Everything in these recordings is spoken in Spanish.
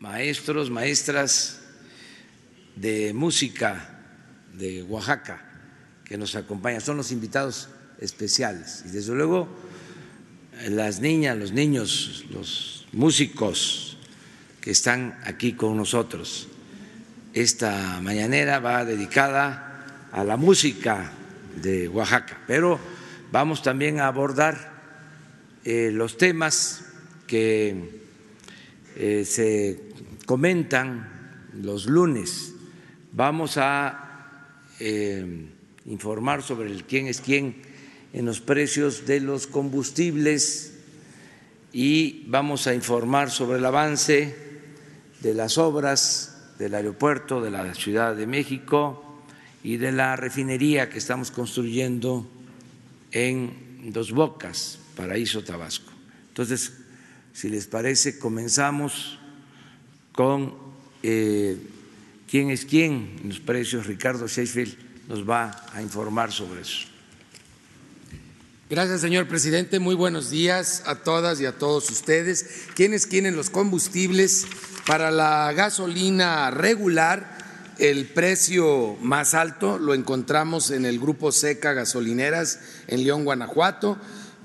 maestros, maestras de música de Oaxaca que nos acompañan, son los invitados especiales. Y desde luego las niñas, los niños, los músicos que están aquí con nosotros. Esta mañanera va dedicada a la música de Oaxaca, pero vamos también a abordar eh, los temas que eh, se comentan los lunes. Vamos a eh, informar sobre el quién es quién en los precios de los combustibles y vamos a informar sobre el avance de las obras del aeropuerto de la Ciudad de México y de la refinería que estamos construyendo en Dos Bocas, Paraíso Tabasco. Entonces, si les parece, comenzamos con eh, quién es quién en los precios. Ricardo Sheffield nos va a informar sobre eso. Gracias, señor presidente. Muy buenos días a todas y a todos ustedes. ¿Quiénes quieren los combustibles? Para la gasolina regular, el precio más alto lo encontramos en el grupo Seca Gasolineras en León, Guanajuato,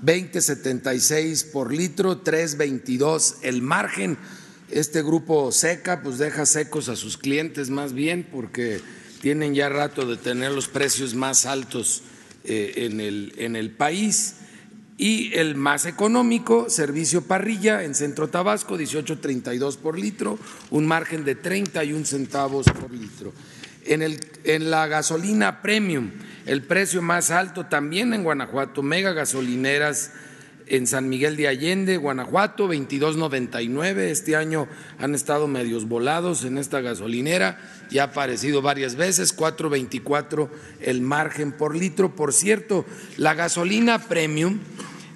20.76 por litro, 3.22 el margen. Este grupo Seca pues deja secos a sus clientes más bien porque tienen ya rato de tener los precios más altos eh, en, el, en el país. Y el más económico, servicio parrilla en Centro Tabasco, 18.32 por litro, un margen de 31 centavos por litro. En, el, en la gasolina premium, el precio más alto también en Guanajuato, mega gasolineras en San Miguel de Allende, Guanajuato, 22.99. Este año han estado medios volados en esta gasolinera, ya ha aparecido varias veces, 4.24 el margen por litro. Por cierto, la gasolina premium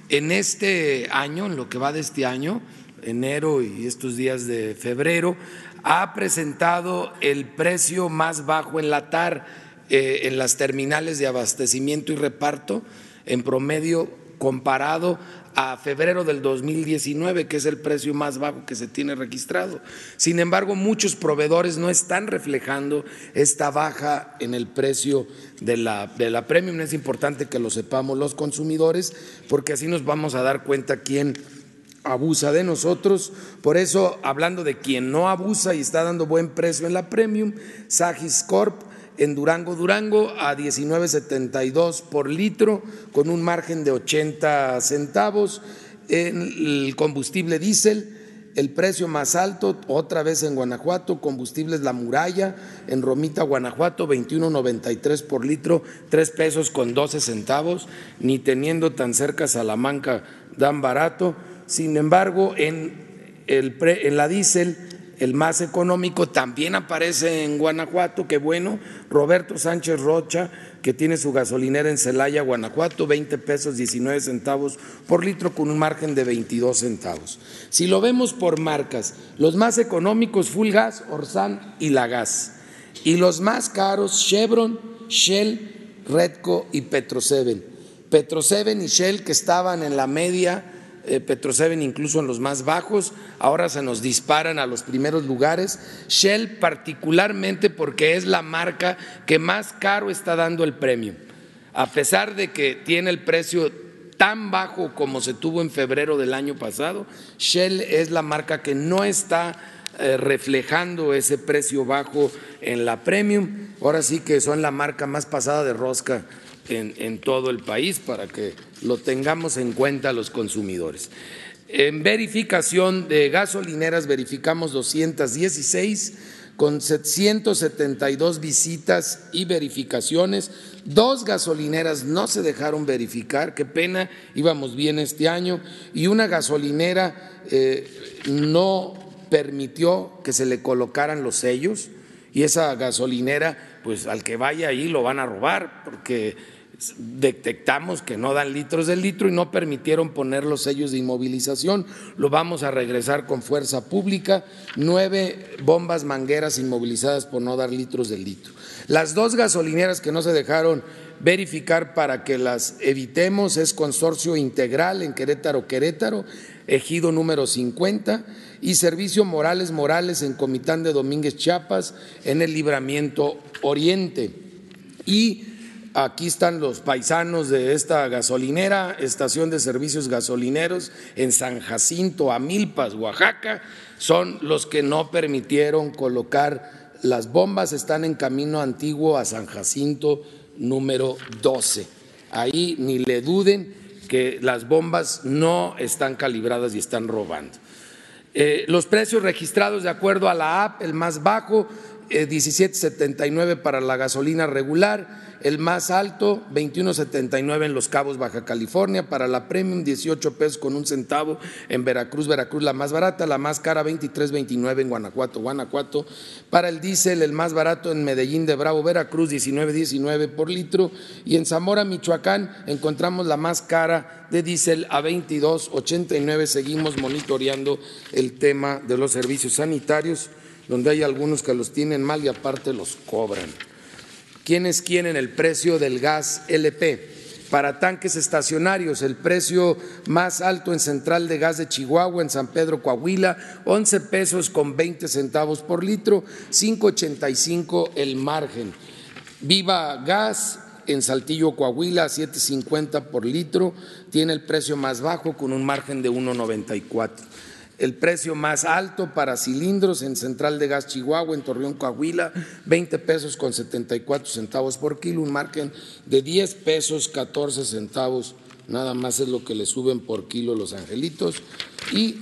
en este año, en lo que va de este año, enero y estos días de febrero, ha presentado el precio más bajo en la TAR eh, en las terminales de abastecimiento y reparto, en promedio comparado a febrero del 2019, que es el precio más bajo que se tiene registrado. Sin embargo, muchos proveedores no están reflejando esta baja en el precio de la, de la premium. Es importante que lo sepamos los consumidores, porque así nos vamos a dar cuenta quién abusa de nosotros. Por eso, hablando de quien no abusa y está dando buen precio en la premium, Sagis Corp en Durango, Durango a 19.72 por litro con un margen de 80 centavos. En el combustible diésel, el precio más alto, otra vez en Guanajuato, combustibles La Muralla, en Romita, Guanajuato, 21.93 por litro, 3 pesos con 12 centavos, ni teniendo tan cerca Salamanca dan barato. Sin embargo, en, el en la diésel el más económico, también aparece en Guanajuato, qué bueno, Roberto Sánchez Rocha, que tiene su gasolinera en Celaya, Guanajuato, 20 pesos 19 centavos por litro con un margen de 22 centavos. Si lo vemos por marcas, los más económicos, Full Gas, Orsan y La Gas, y los más caros, Chevron, Shell, Redco y Petro Petroseven y Shell que estaban en la media Petroseven incluso en los más bajos, ahora se nos disparan a los primeros lugares. Shell particularmente porque es la marca que más caro está dando el premio, a pesar de que tiene el precio tan bajo como se tuvo en febrero del año pasado, Shell es la marca que no está eh, reflejando ese precio bajo en la premium. Ahora sí que son la marca más pasada de rosca en, todo el país para que lo tengamos en cuenta los consumidores. En verificación de gasolineras verificamos 216 con 172 visitas y verificaciones. Dos gasolineras no se dejaron verificar, qué pena, íbamos bien este año, y una gasolinera eh, no permitió que se le colocaran los sellos y esa gasolinera, pues al que vaya ahí lo van a robar porque detectamos que no dan litros de litro y no permitieron poner los sellos de inmovilización. Lo vamos a regresar con fuerza pública. Nueve bombas mangueras inmovilizadas por no dar litros de litro. Las dos gasolineras que no se dejaron verificar para que las evitemos es Consorcio Integral en Querétaro, Querétaro, ejido número 50 y Servicio Morales Morales en Comitán de Domínguez Chiapas en el Libramiento Oriente. Y aquí están los paisanos de esta gasolinera, estación de servicios gasolineros en San Jacinto, Amilpas, Oaxaca, son los que no permitieron colocar las bombas, están en camino antiguo a San Jacinto número 12. Ahí ni le duden que las bombas no están calibradas y están robando. Eh, los precios registrados de acuerdo a la app, el más bajo, 17.79 eh, para la gasolina regular, el más alto 21.79 en Los Cabos, Baja California, para la Premium 18 pesos con un centavo en Veracruz, Veracruz la más barata, la más cara 23.29 en Guanajuato, Guanajuato, para el diésel el más barato en Medellín de Bravo, Veracruz 19.19 por litro. Y en Zamora, Michoacán encontramos la más cara de diésel a 22.89, seguimos monitoreando el tema de los servicios sanitarios donde hay algunos que los tienen mal y aparte los cobran. ¿Quiénes quieren el precio del gas LP? Para tanques estacionarios, el precio más alto en Central de Gas de Chihuahua, en San Pedro, Coahuila, 11 pesos con 20 centavos por litro, 5.85 el margen. Viva Gas en Saltillo, Coahuila, 7.50 por litro, tiene el precio más bajo con un margen de 1.94 el precio más alto para cilindros en Central de Gas Chihuahua, en Torreón, Coahuila, 20 pesos con 74 centavos por kilo, un margen de 10 pesos 14 centavos, nada más es lo que le suben por kilo los angelitos. Y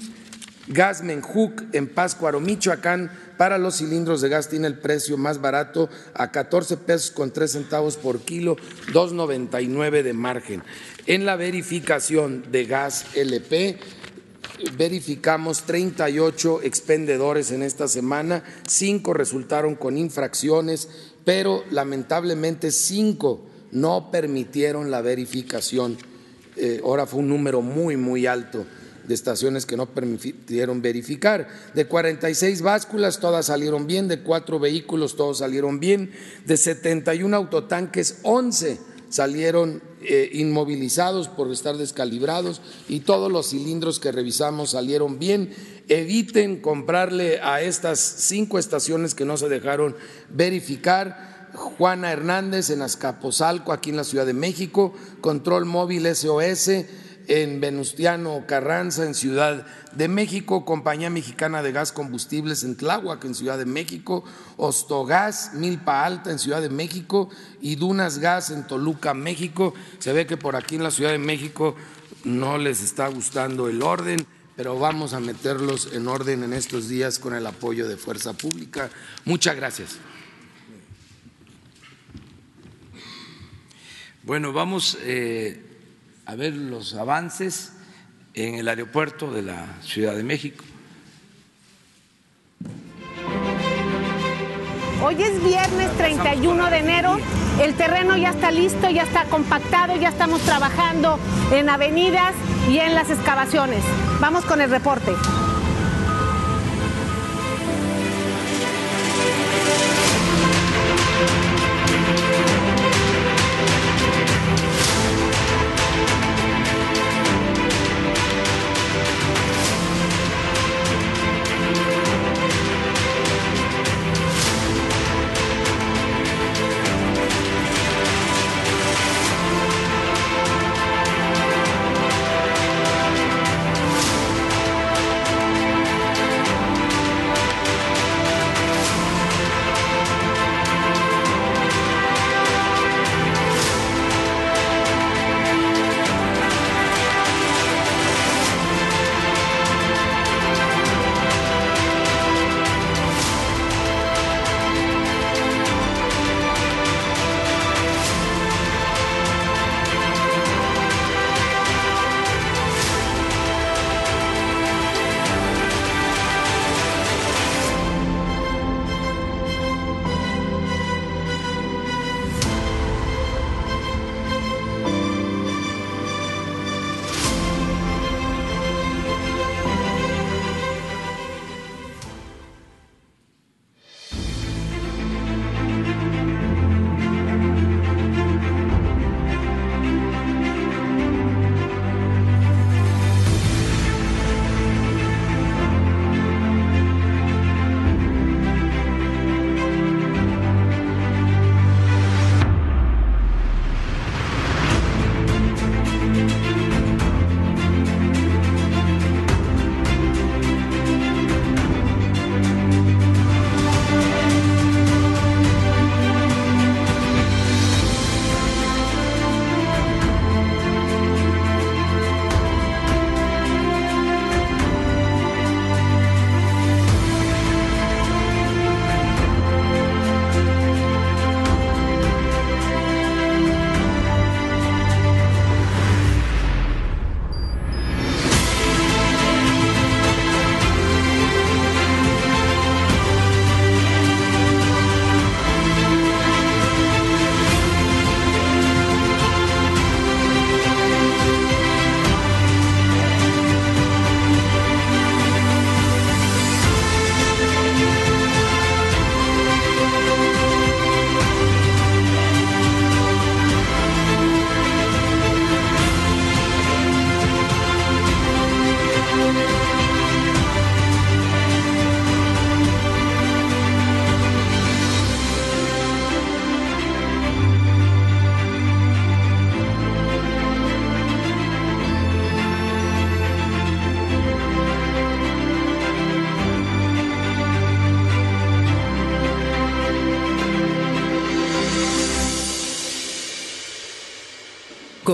Gas Menjuc en Páscuaro, Michoacán, para los cilindros de gas tiene el precio más barato a 14 pesos con 3 centavos por kilo, 2.99 de margen. En la verificación de gas LP, verificamos 38 expendedores en esta semana, cinco resultaron con infracciones, pero lamentablemente cinco no permitieron la verificación. Eh, ahora fue un número muy, muy alto de estaciones que no permitieron verificar. De 46 básculas, todas salieron bien, de cuatro vehículos, todos salieron bien, de 71 autotanques, 11 salieron eh, inmovilizados por estar descalibrados y todos los cilindros que revisamos salieron bien. Eviten comprarle a estas cinco estaciones que no se dejaron verificar. Juana Hernández en Azcapotzalco, aquí en la Ciudad de México, Control Móvil SOS en Venustiano Carranza, en Ciudad de México, Compañía Mexicana de Gas Combustibles en Tláhuac, en Ciudad de México, Ostogas, Milpa Alta, en Ciudad de México, y Dunas Gas en Toluca, México. Se ve que por aquí en la Ciudad de México no les está gustando el orden, pero vamos a meterlos en orden en estos días con el apoyo de Fuerza Pública. Muchas gracias. Bueno, vamos eh, a ver los avances en el aeropuerto de la Ciudad de México. Hoy es viernes 31 de enero, el terreno ya está listo, ya está compactado, ya estamos trabajando en avenidas y en las excavaciones. Vamos con el reporte.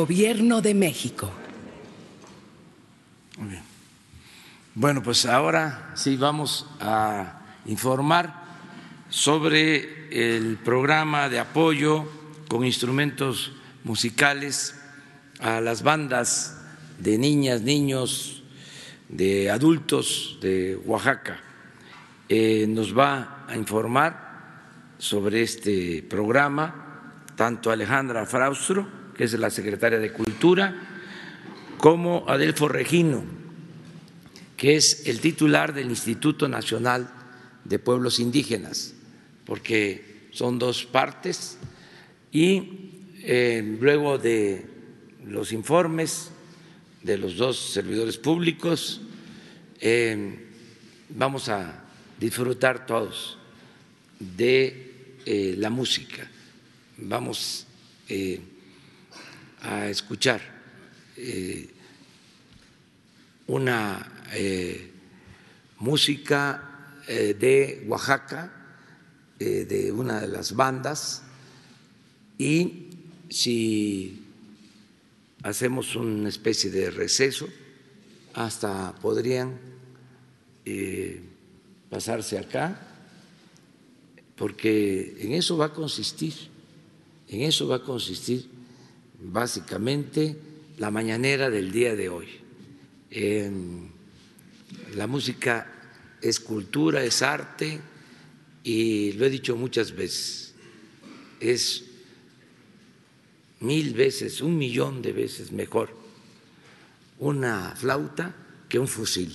Gobierno de México. Muy bien. Bueno, pues ahora sí vamos a informar sobre el programa de apoyo con instrumentos musicales a las bandas de niñas, niños, de adultos de Oaxaca. Eh, nos va a informar sobre este programa tanto Alejandra Fraustro, es la secretaria de Cultura, como Adelfo Regino, que es el titular del Instituto Nacional de Pueblos Indígenas, porque son dos partes y eh, luego de los informes de los dos servidores públicos eh, vamos a disfrutar todos de eh, la música, vamos a escuchar una música de Oaxaca, de una de las bandas, y si hacemos una especie de receso, hasta podrían eh, pasarse acá, porque en eso va a consistir, en eso va a consistir básicamente la mañanera del día de hoy. la música es cultura, es arte y lo he dicho muchas veces, es mil veces, un millón de veces mejor una flauta que un fusil.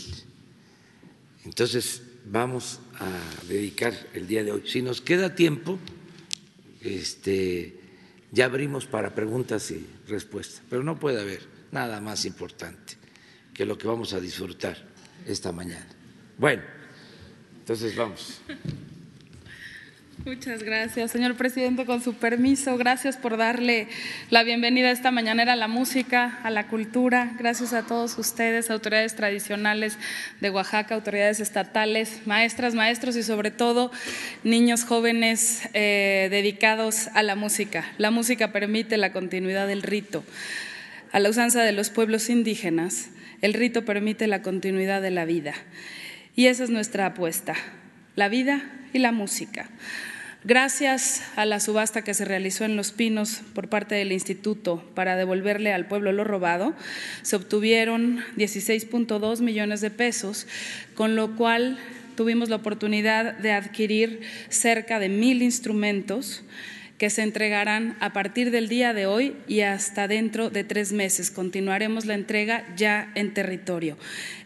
Entonces vamos a dedicar el día de hoy. Si nos queda tiempo, este, ya abrimos para preguntas y respuestas, pero no puede haber nada más importante que lo que vamos a disfrutar esta mañana. Bueno, entonces vamos. Muchas gracias, señor presidente, con su permiso. Gracias por darle la bienvenida esta mañanera a la música, a la cultura. Gracias a todos ustedes, autoridades tradicionales de Oaxaca, autoridades estatales, maestras, maestros y sobre todo niños jóvenes eh, dedicados a la música. La música permite la continuidad del rito. A la usanza de los pueblos indígenas, el rito permite la continuidad de la vida. Y esa es nuestra apuesta, la vida y la música. Gracias a la subasta que se realizó en Los Pinos por parte del Instituto para devolverle al pueblo lo robado, se obtuvieron 16.2 millones de pesos, con lo cual tuvimos la oportunidad de adquirir cerca de mil instrumentos que se entregarán a partir del día de hoy y hasta dentro de tres meses. Continuaremos la entrega ya en territorio.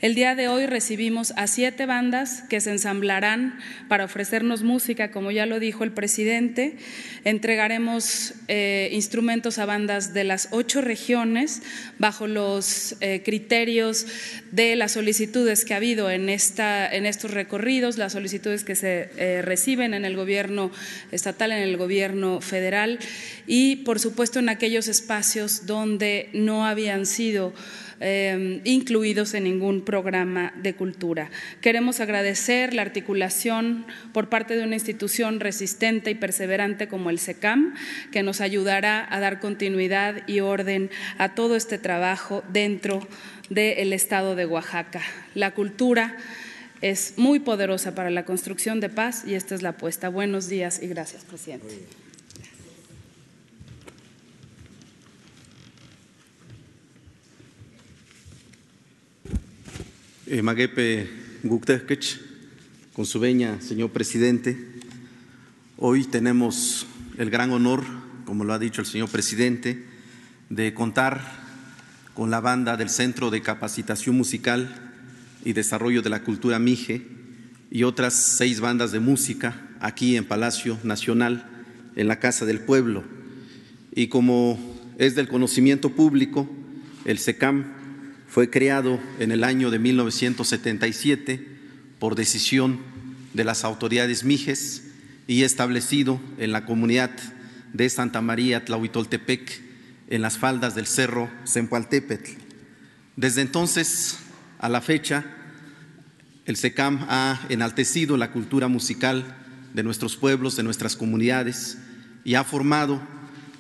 El día de hoy recibimos a siete bandas que se ensamblarán para ofrecernos música, como ya lo dijo el presidente. Entregaremos eh, instrumentos a bandas de las ocho regiones bajo los eh, criterios de las solicitudes que ha habido en, esta, en estos recorridos, las solicitudes que se eh, reciben en el gobierno estatal, en el gobierno federal y, por supuesto, en aquellos espacios donde no habían sido eh, incluidos en ningún programa de cultura. Queremos agradecer la articulación por parte de una institución resistente y perseverante como el SECAM, que nos ayudará a dar continuidad y orden a todo este trabajo dentro del estado de Oaxaca. La cultura es muy poderosa para la construcción de paz y esta es la apuesta. Buenos días y gracias, presidente. Eh, Maguepe con su veña, señor presidente. Hoy tenemos el gran honor, como lo ha dicho el señor presidente, de contar con la banda del Centro de Capacitación Musical y Desarrollo de la Cultura Mije y otras seis bandas de música aquí en Palacio Nacional, en la Casa del Pueblo. Y como es del conocimiento público, el SECAM fue creado en el año de 1977 por decisión de las autoridades mijes y establecido en la comunidad de Santa María Tlahuitoltepec, en las faldas del cerro Zempoaltépetl. Desde entonces a la fecha, el SECAM ha enaltecido la cultura musical de nuestros pueblos, de nuestras comunidades, y ha formado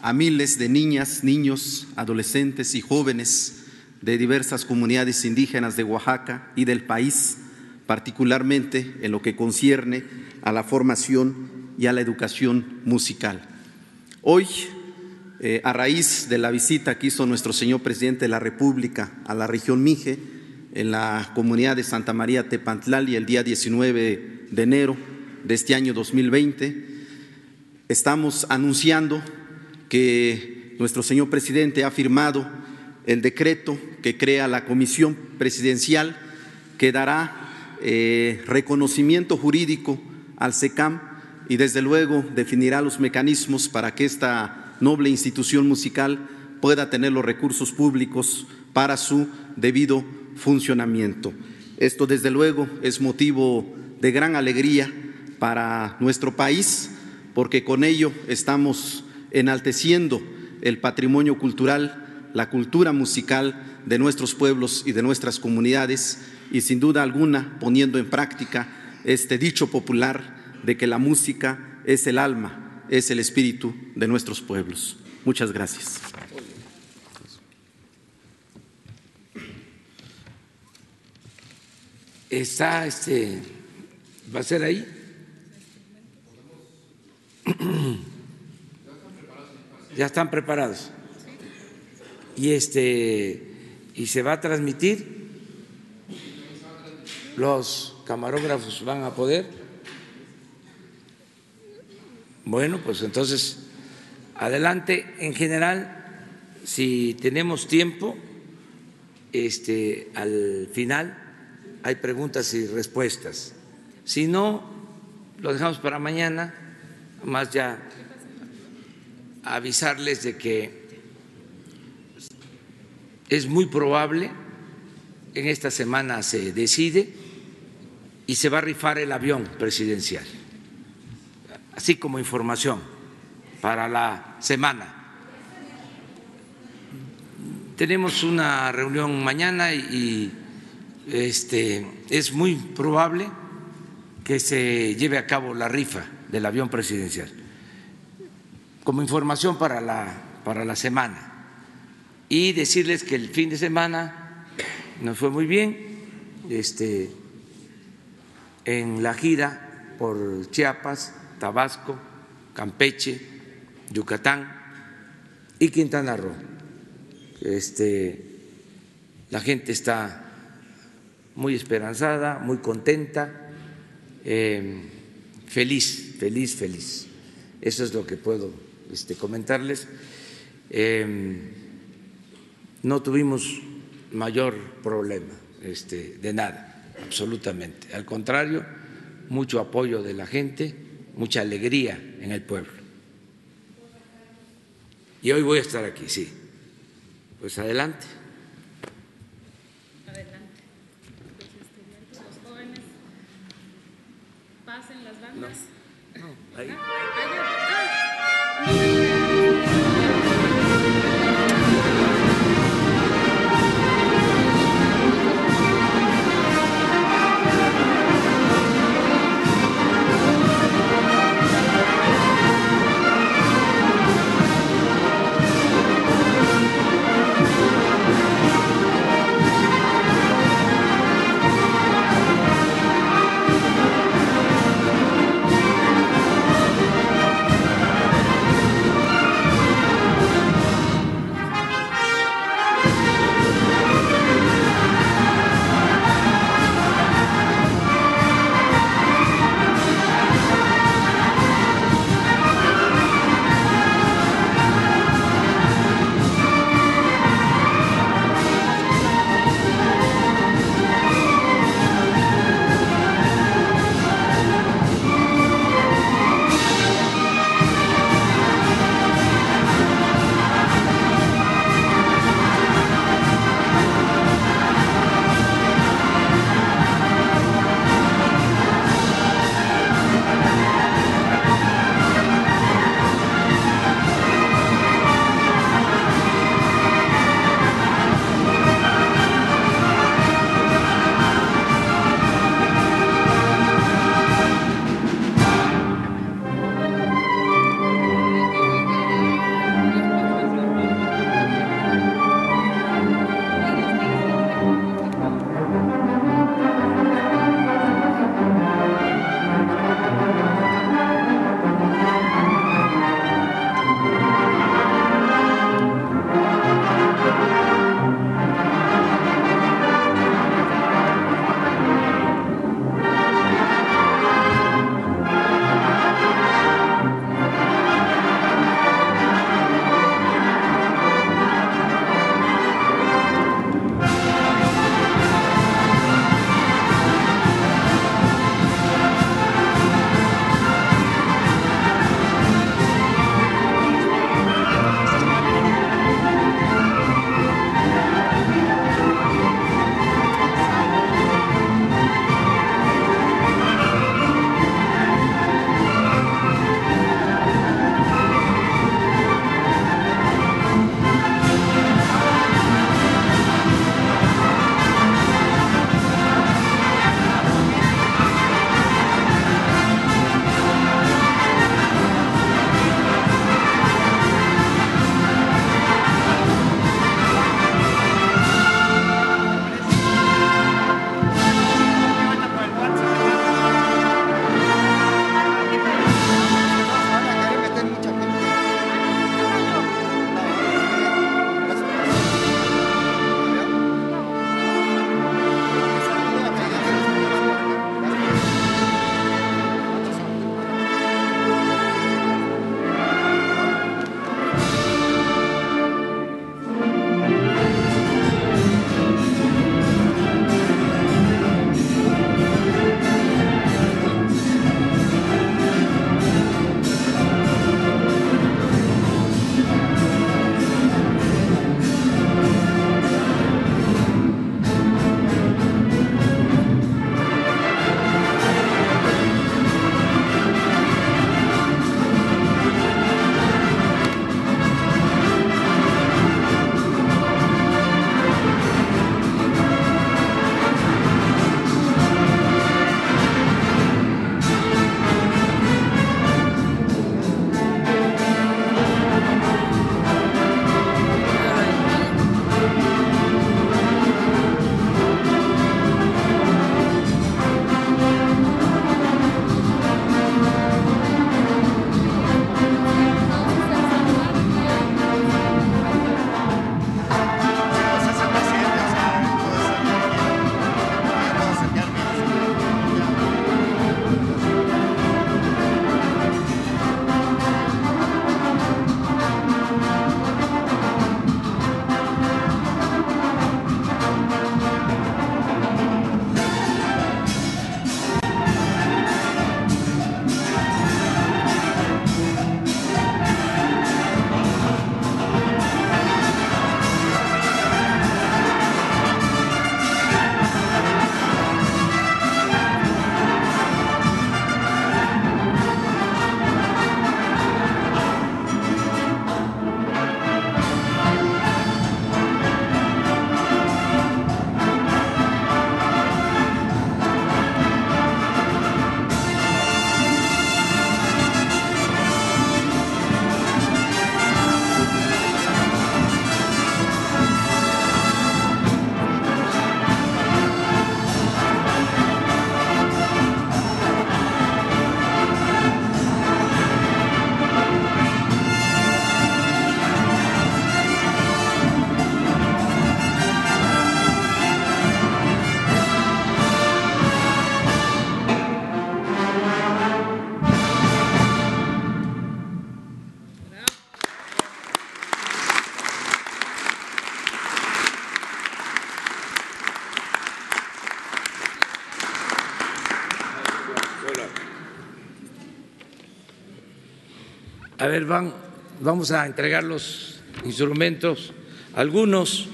a miles de niñas, niños, adolescentes y jóvenes de diversas comunidades indígenas de Oaxaca y del país, particularmente en lo que concierne a la formación y a la educación musical. Hoy, eh, a raíz de la visita que hizo nuestro señor presidente de la República a la región Mije, en la comunidad de Santa María Tepantlali el día 19 de enero de este año 2020, estamos anunciando que nuestro señor presidente ha firmado el decreto que crea la comisión presidencial que dará eh, reconocimiento jurídico al SECAM y desde luego definirá los mecanismos para que esta noble institución musical pueda tener los recursos públicos para su debido funcionamiento. Esto desde luego es motivo de gran alegría para nuestro país porque con ello estamos enalteciendo el patrimonio cultural, la cultura musical de nuestros pueblos y de nuestras comunidades y sin duda alguna poniendo en práctica este dicho popular de que la música es el alma, es el espíritu de nuestros pueblos. Muchas gracias. Está este, va a ser ahí. Ya están preparados. Y este y se va a transmitir. Los camarógrafos van a poder. Bueno, pues entonces adelante. En general, si tenemos tiempo, este al final hay preguntas y respuestas. Si no, lo dejamos para mañana, más ya avisarles de que es muy probable, en esta semana se decide y se va a rifar el avión presidencial, así como información para la semana. Tenemos una reunión mañana y este, es muy probable que se lleve a cabo la rifa del avión presidencial como información para la, para la semana. Y decirles que el fin de semana nos fue muy bien este, en la gira por Chiapas, Tabasco, Campeche, Yucatán y Quintana Roo. Este, la gente está muy esperanzada, muy contenta, eh, feliz, feliz, feliz. Eso es lo que puedo este, comentarles. Em, no tuvimos mayor problema este, de nada, absolutamente. Al contrario, mucho apoyo de la gente, mucha alegría en el pueblo. Y hoy voy a estar aquí, sí. Pues adelante. Adelante. Los jóvenes pasen las bandas. No, ahí. A ver, van, vamos a entregar los instrumentos, algunos.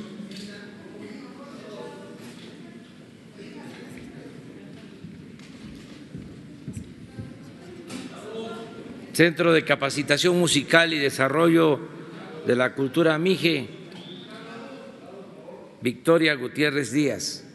Centro de Capacitación Musical y Desarrollo de la Cultura Mije, Victoria Gutiérrez Díaz.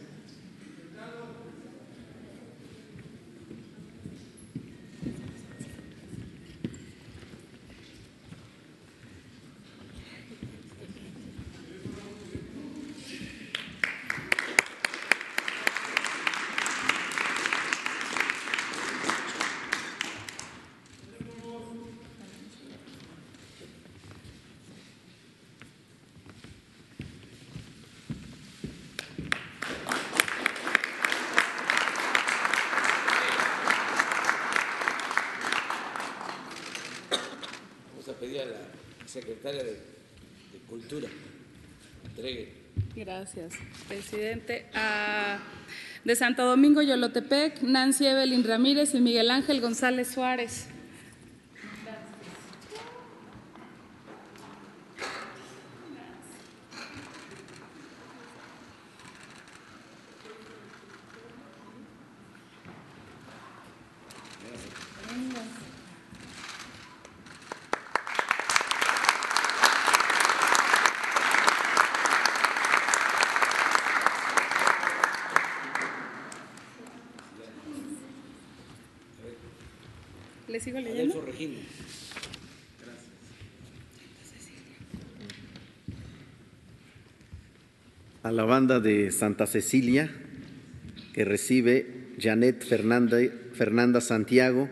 Gracias, presidente. Ah, de Santo Domingo, Yolotepec, Nancy Evelyn Ramírez y Miguel Ángel González Suárez. ¿Le sigo leyendo? Adolfo Regino. A la banda de Santa Cecilia, que recibe Janet Fernanda, Fernanda Santiago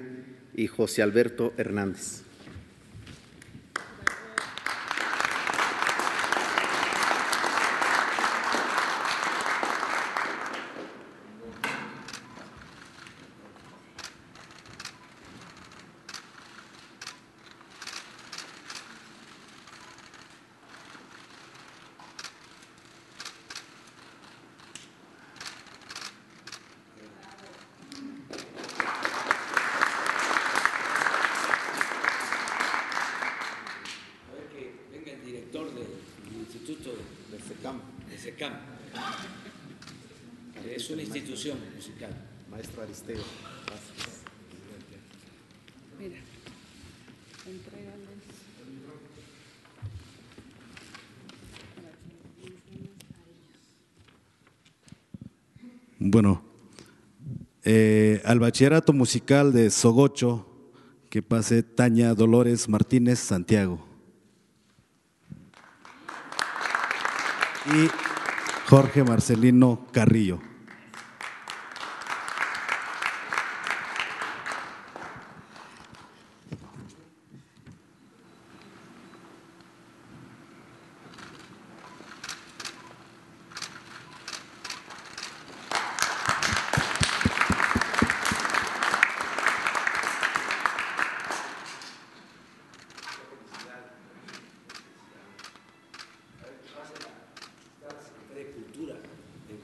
y José Alberto Hernández. Instituto del SECAM. De SECAM. Es una institución musical. Maestro Aristeo. Mira, entrégales. Bueno, eh, al bachillerato musical de Sogocho, que pase Tania Dolores Martínez Santiago. Y Jorge Marcelino Carrillo.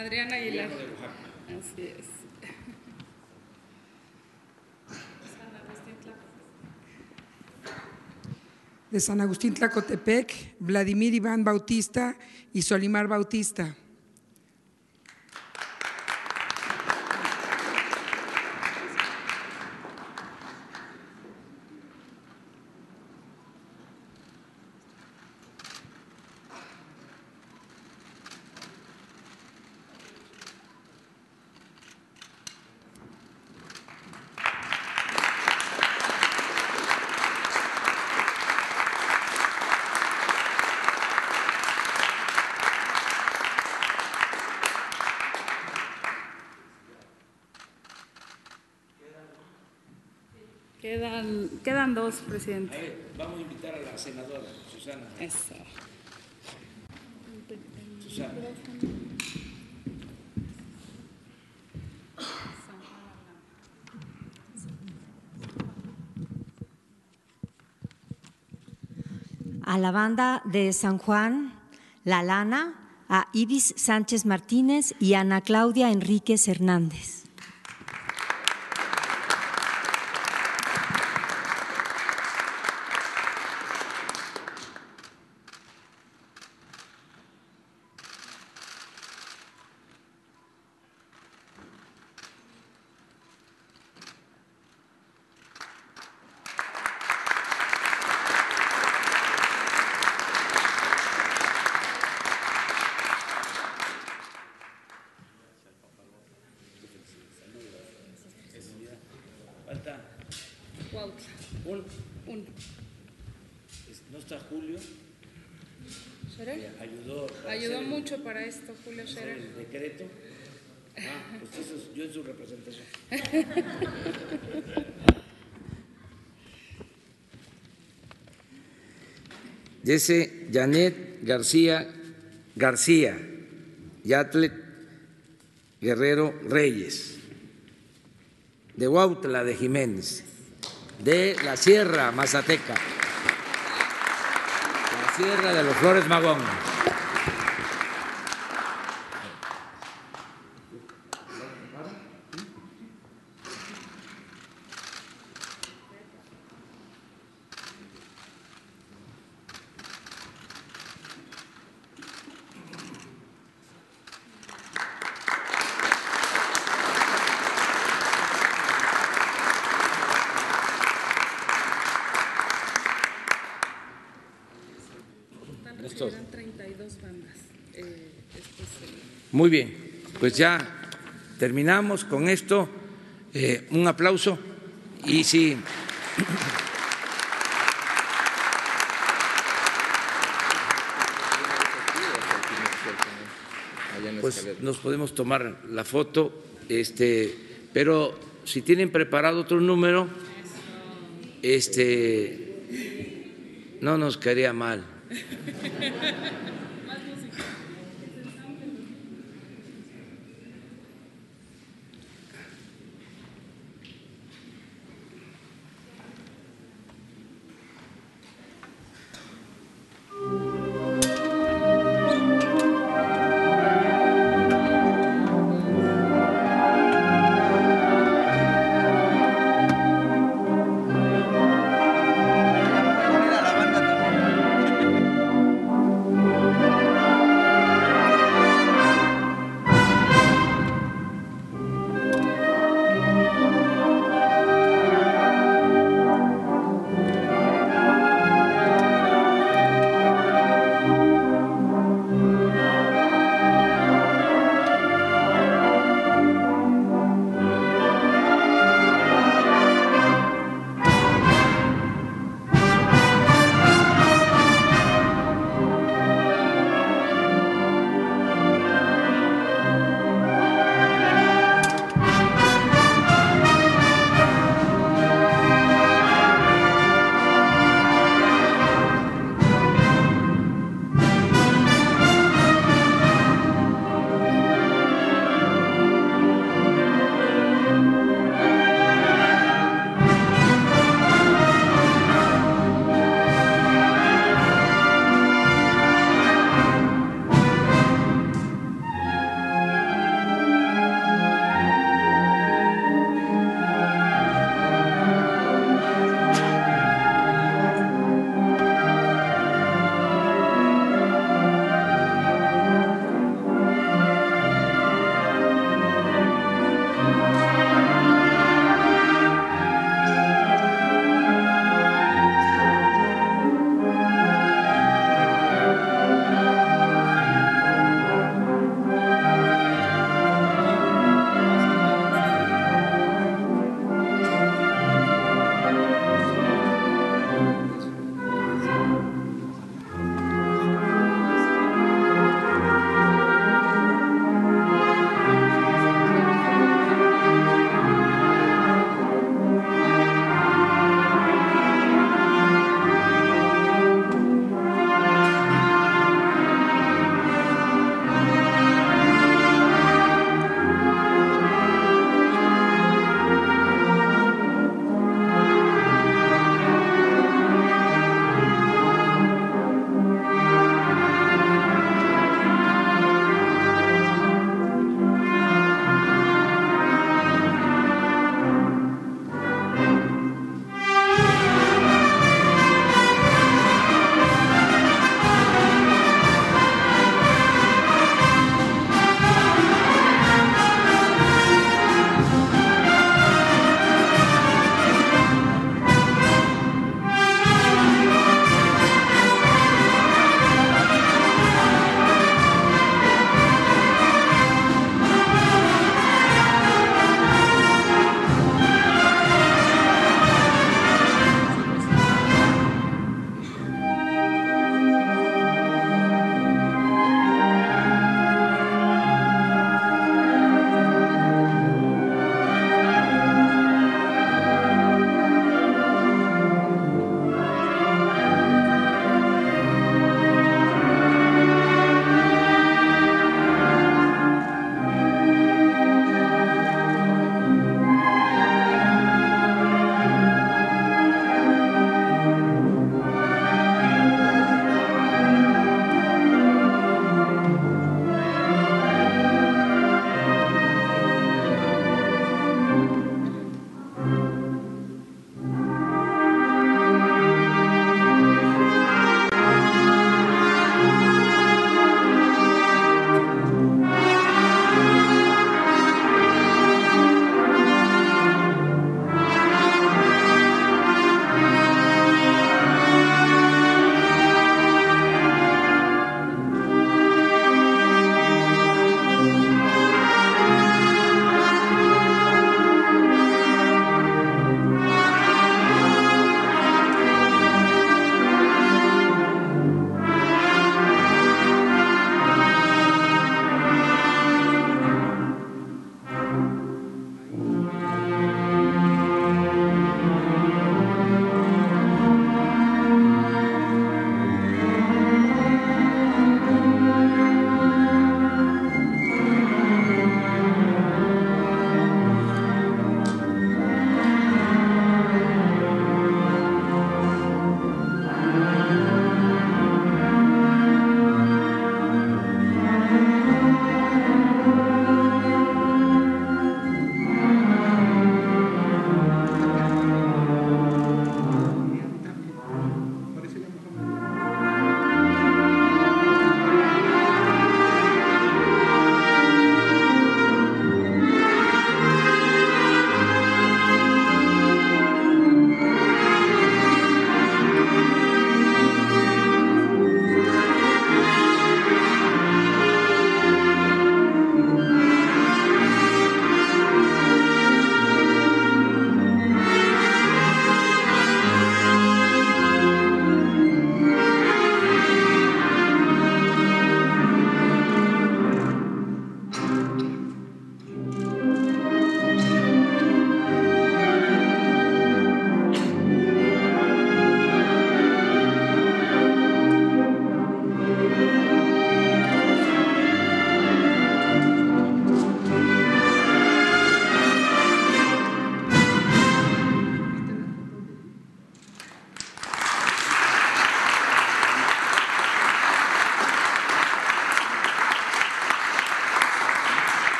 Adriana Aguilar. Así es. de San Agustín Tlacotepec, Vladimir Iván Bautista y Solimar Bautista. Quedan, quedan dos, A presidente. ver, vamos a invitar a la senadora Susana. Eso. Susana. a la banda de San Juan, La Lana, a Iris Sánchez Martínez y Ana Claudia Enríquez Hernández. ¿No está Julio? ¿Scherer? Ayudó. para Ayudó hacer el- mucho para esto, Julio Scherer. el decreto. Ah, pues eso es- yo en su representación. Dice Janet García García, Yatlet Guerrero Reyes, de Huautla de Jiménez, de la Sierra Mazateca, Sierra de los Flores Magón. Están Es recibirán 32 bandas. Eh, este es el- Muy bien, pues ya terminamos con esto. Eh, un aplauso y si pues nos podemos tomar la foto, este, pero si tienen preparado otro número, este, no nos caería mal.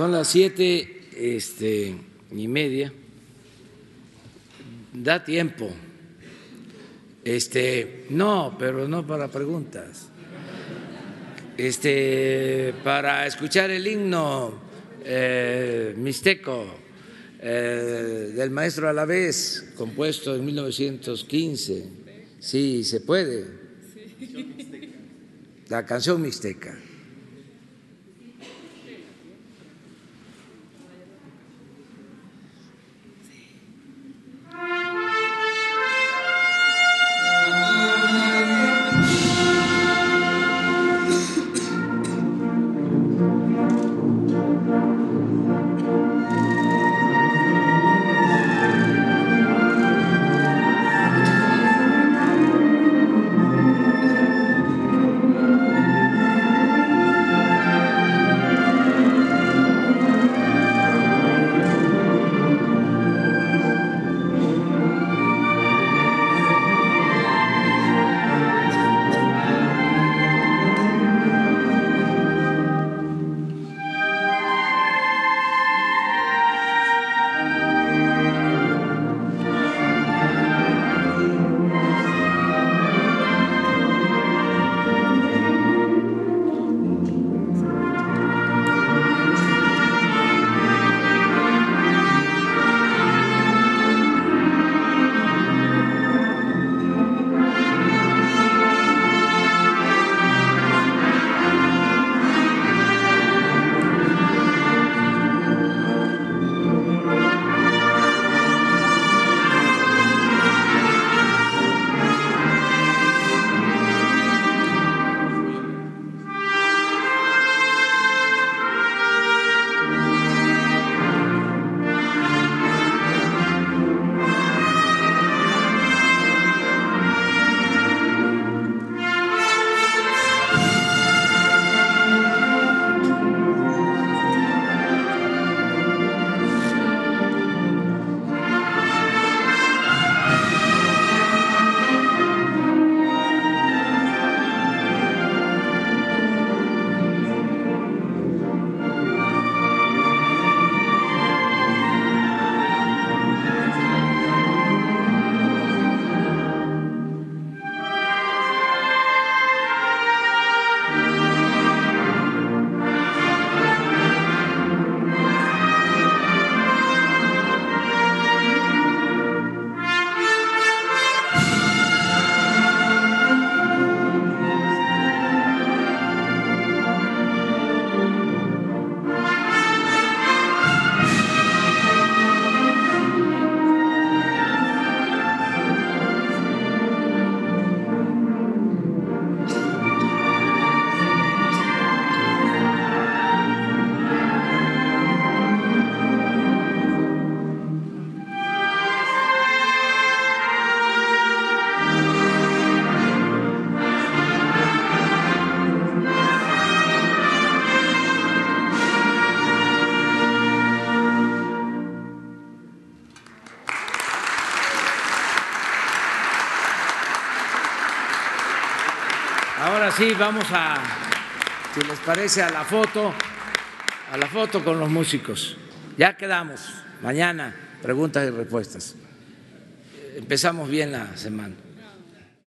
Son las siete este, y media. Da tiempo. Este, no, pero no para preguntas. Este, para escuchar el himno eh, mixteco eh, del maestro Alavés, compuesto en 1915. Sí, se puede. La canción mixteca. Sí, vamos a, si les parece, a la foto, a la foto con los músicos. Ya quedamos. Mañana, preguntas y respuestas. Empezamos bien la semana.